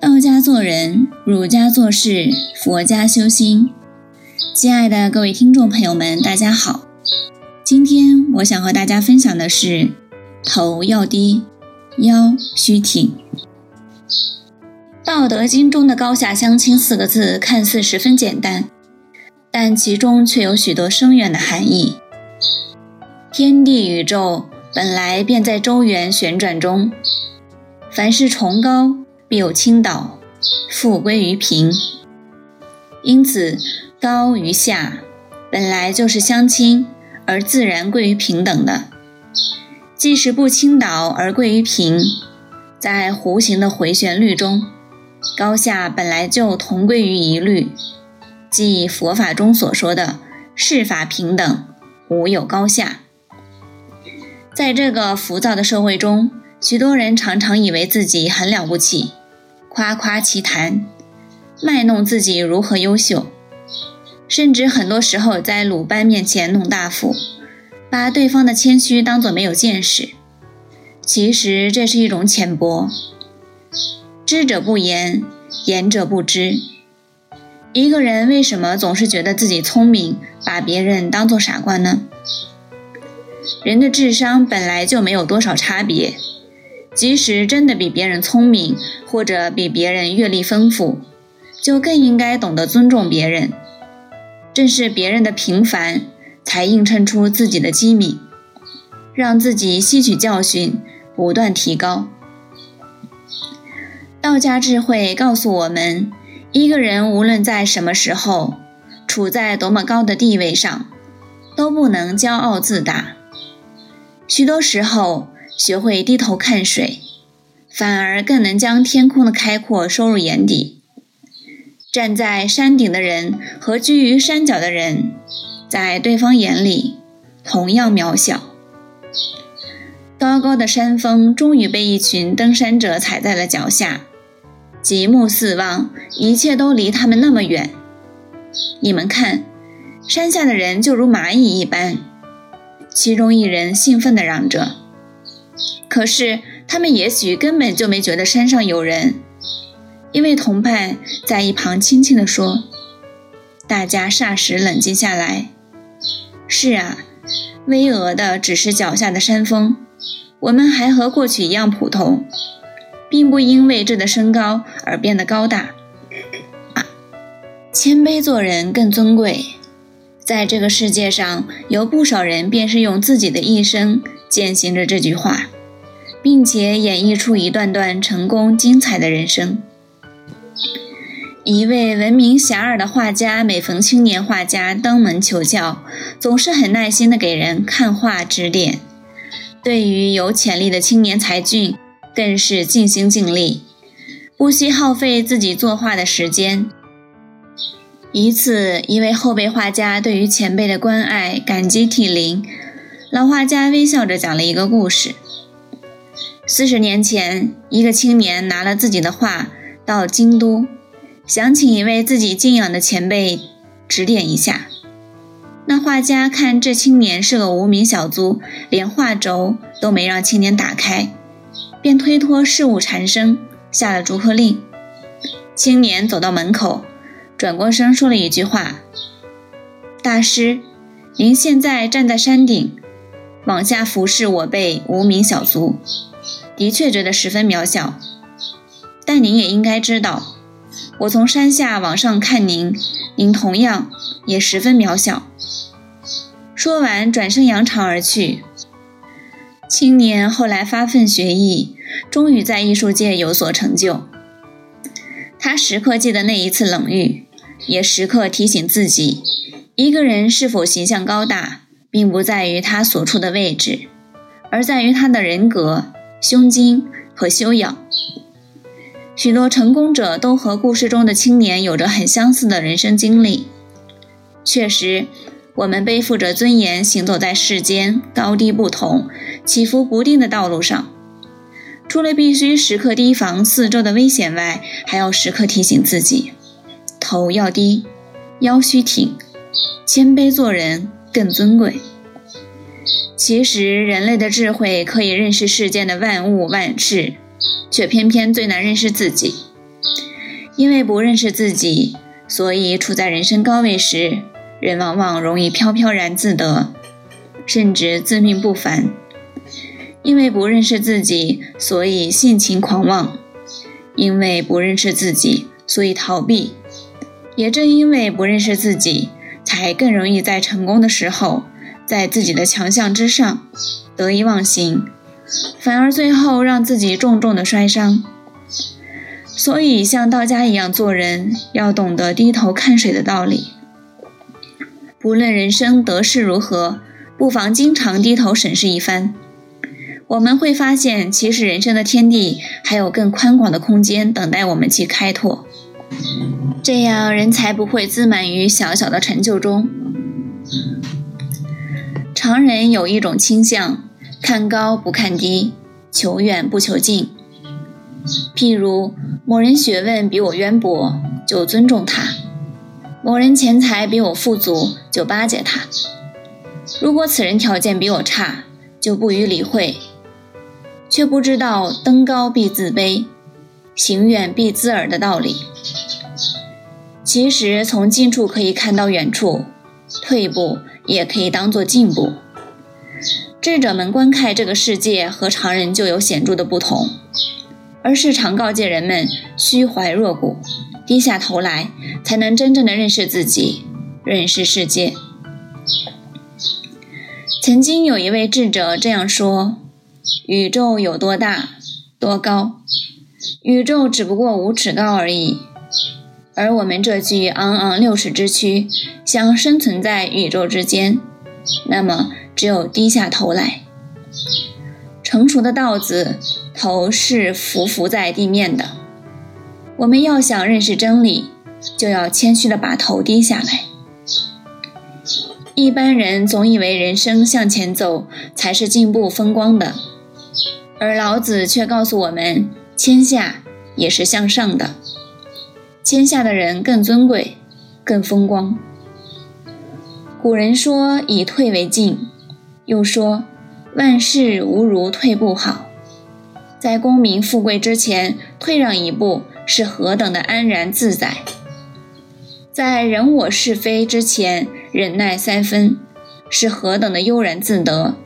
道家做人，儒家做事，佛家修心。亲爱的各位听众朋友们，大家好。今天我想和大家分享的是：头要低，腰须挺。《道德经》中的“高下相倾”四个字看似十分简单，但其中却有许多深远的含义。天地宇宙本来便在周圆旋转中，凡是崇高，必有倾倒，复归于平。因此，高与下本来就是相亲而自然归于平等的。即使不倾倒而归于平，在弧形的回旋律中，高下本来就同归于一律，即佛法中所说的“世法平等，无有高下”。在这个浮躁的社会中，许多人常常以为自己很了不起，夸夸其谈，卖弄自己如何优秀，甚至很多时候在鲁班面前弄大斧，把对方的谦虚当作没有见识。其实这是一种浅薄。知者不言，言者不知。一个人为什么总是觉得自己聪明，把别人当作傻瓜呢？人的智商本来就没有多少差别，即使真的比别人聪明，或者比别人阅历丰富，就更应该懂得尊重别人。正是别人的平凡，才映衬出自己的机敏，让自己吸取教训，不断提高。道家智慧告诉我们，一个人无论在什么时候，处在多么高的地位上，都不能骄傲自大。许多时候，学会低头看水，反而更能将天空的开阔收入眼底。站在山顶的人和居于山脚的人，在对方眼里同样渺小。高高的山峰终于被一群登山者踩在了脚下，极目四望，一切都离他们那么远。你们看，山下的人就如蚂蚁一般。其中一人兴奋地嚷着：“可是他们也许根本就没觉得山上有人，因为同伴在一旁轻轻地说。”大家霎时冷静下来。是啊，巍峨的只是脚下的山峰，我们还和过去一样普通，并不因为这的身高而变得高大。谦卑做人更尊贵。在这个世界上，有不少人便是用自己的一生践行着这句话，并且演绎出一段段成功精彩的人生。一位闻名遐迩的画家，每逢青年画家登门求教，总是很耐心地给人看画指点。对于有潜力的青年才俊，更是尽心尽力，不惜耗费自己作画的时间。一次，一位后辈画家对于前辈的关爱感激涕零。老画家微笑着讲了一个故事：四十年前，一个青年拿了自己的画到京都，想请一位自己敬仰的前辈指点一下。那画家看这青年是个无名小卒，连画轴都没让青年打开，便推脱事务缠身，下了逐客令。青年走到门口。转过身说了一句话：“大师，您现在站在山顶，往下俯视我辈无名小卒，的确觉得十分渺小。但您也应该知道，我从山下往上看您，您同样也十分渺小。”说完，转身扬长而去。青年后来发奋学艺，终于在艺术界有所成就。他时刻记得那一次冷遇。也时刻提醒自己，一个人是否形象高大，并不在于他所处的位置，而在于他的人格、胸襟和修养。许多成功者都和故事中的青年有着很相似的人生经历。确实，我们背负着尊严，行走在世间高低不同、起伏不定的道路上。除了必须时刻提防四周的危险外，还要时刻提醒自己。头要低，腰须挺，谦卑做人更尊贵。其实，人类的智慧可以认识世间的万物万事，却偏偏最难认识自己。因为不认识自己，所以处在人生高位时，人往往容易飘飘然自得，甚至自命不凡。因为不认识自己，所以性情狂妄；因为不认识自己，所以逃避。也正因为不认识自己，才更容易在成功的时候，在自己的强项之上得意忘形，反而最后让自己重重的摔伤。所以，像道家一样做人，要懂得低头看水的道理。不论人生得失如何，不妨经常低头审视一番。我们会发现，其实人生的天地还有更宽广的空间等待我们去开拓。这样，人才不会自满于小小的成就中。常人有一种倾向，看高不看低，求远不求近。譬如，某人学问比我渊博，就尊重他；某人钱财比我富足，就巴结他。如果此人条件比我差，就不予理会。却不知道登高必自卑，行远必自耳的道理。其实从近处可以看到远处，退步也可以当做进步。智者们观看这个世界和常人就有显著的不同，而是常告诫人们虚怀若谷，低下头来，才能真正的认识自己，认识世界。曾经有一位智者这样说。宇宙有多大、多高？宇宙只不过五尺高而已。而我们这具昂昂六尺之躯，想生存在宇宙之间，那么只有低下头来。成熟的稻子头是匍匐在地面的。我们要想认识真理，就要谦虚地把头低下来。一般人总以为人生向前走才是进步风光的。而老子却告诉我们，谦下也是向上的，天下的人更尊贵，更风光。古人说以退为进，又说万事无如退步好。在功名富贵之前退让一步，是何等的安然自在；在人我是非之前忍耐三分，是何等的悠然自得。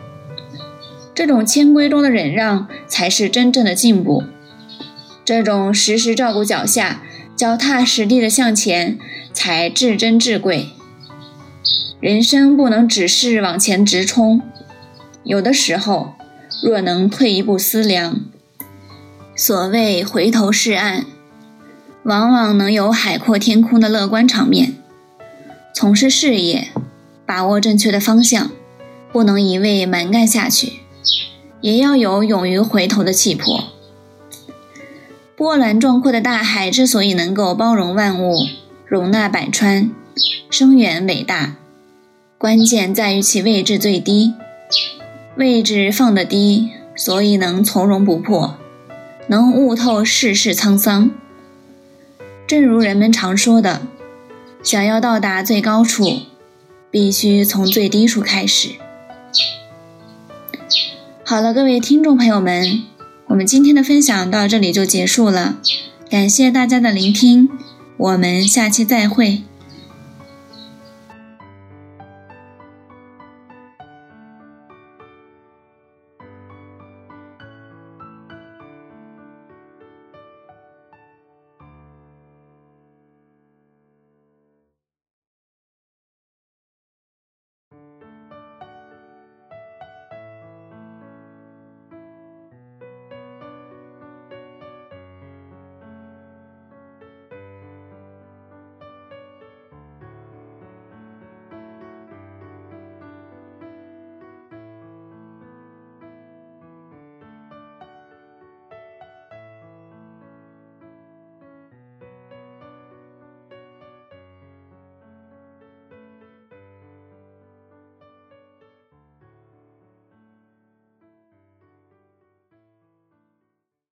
这种谦规中的忍让，才是真正的进步。这种时时照顾脚下、脚踏实地的向前，才至珍至贵。人生不能只是往前直冲，有的时候，若能退一步思量，所谓回头是岸，往往能有海阔天空的乐观场面。从事事业，把握正确的方向，不能一味蛮干下去。也要有勇于回头的气魄。波澜壮阔的大海之所以能够包容万物、容纳百川、深远伟大，关键在于其位置最低。位置放得低，所以能从容不迫，能悟透世事沧桑。正如人们常说的，想要到达最高处，必须从最低处开始。好了，各位听众朋友们，我们今天的分享到这里就结束了，感谢大家的聆听，我们下期再会。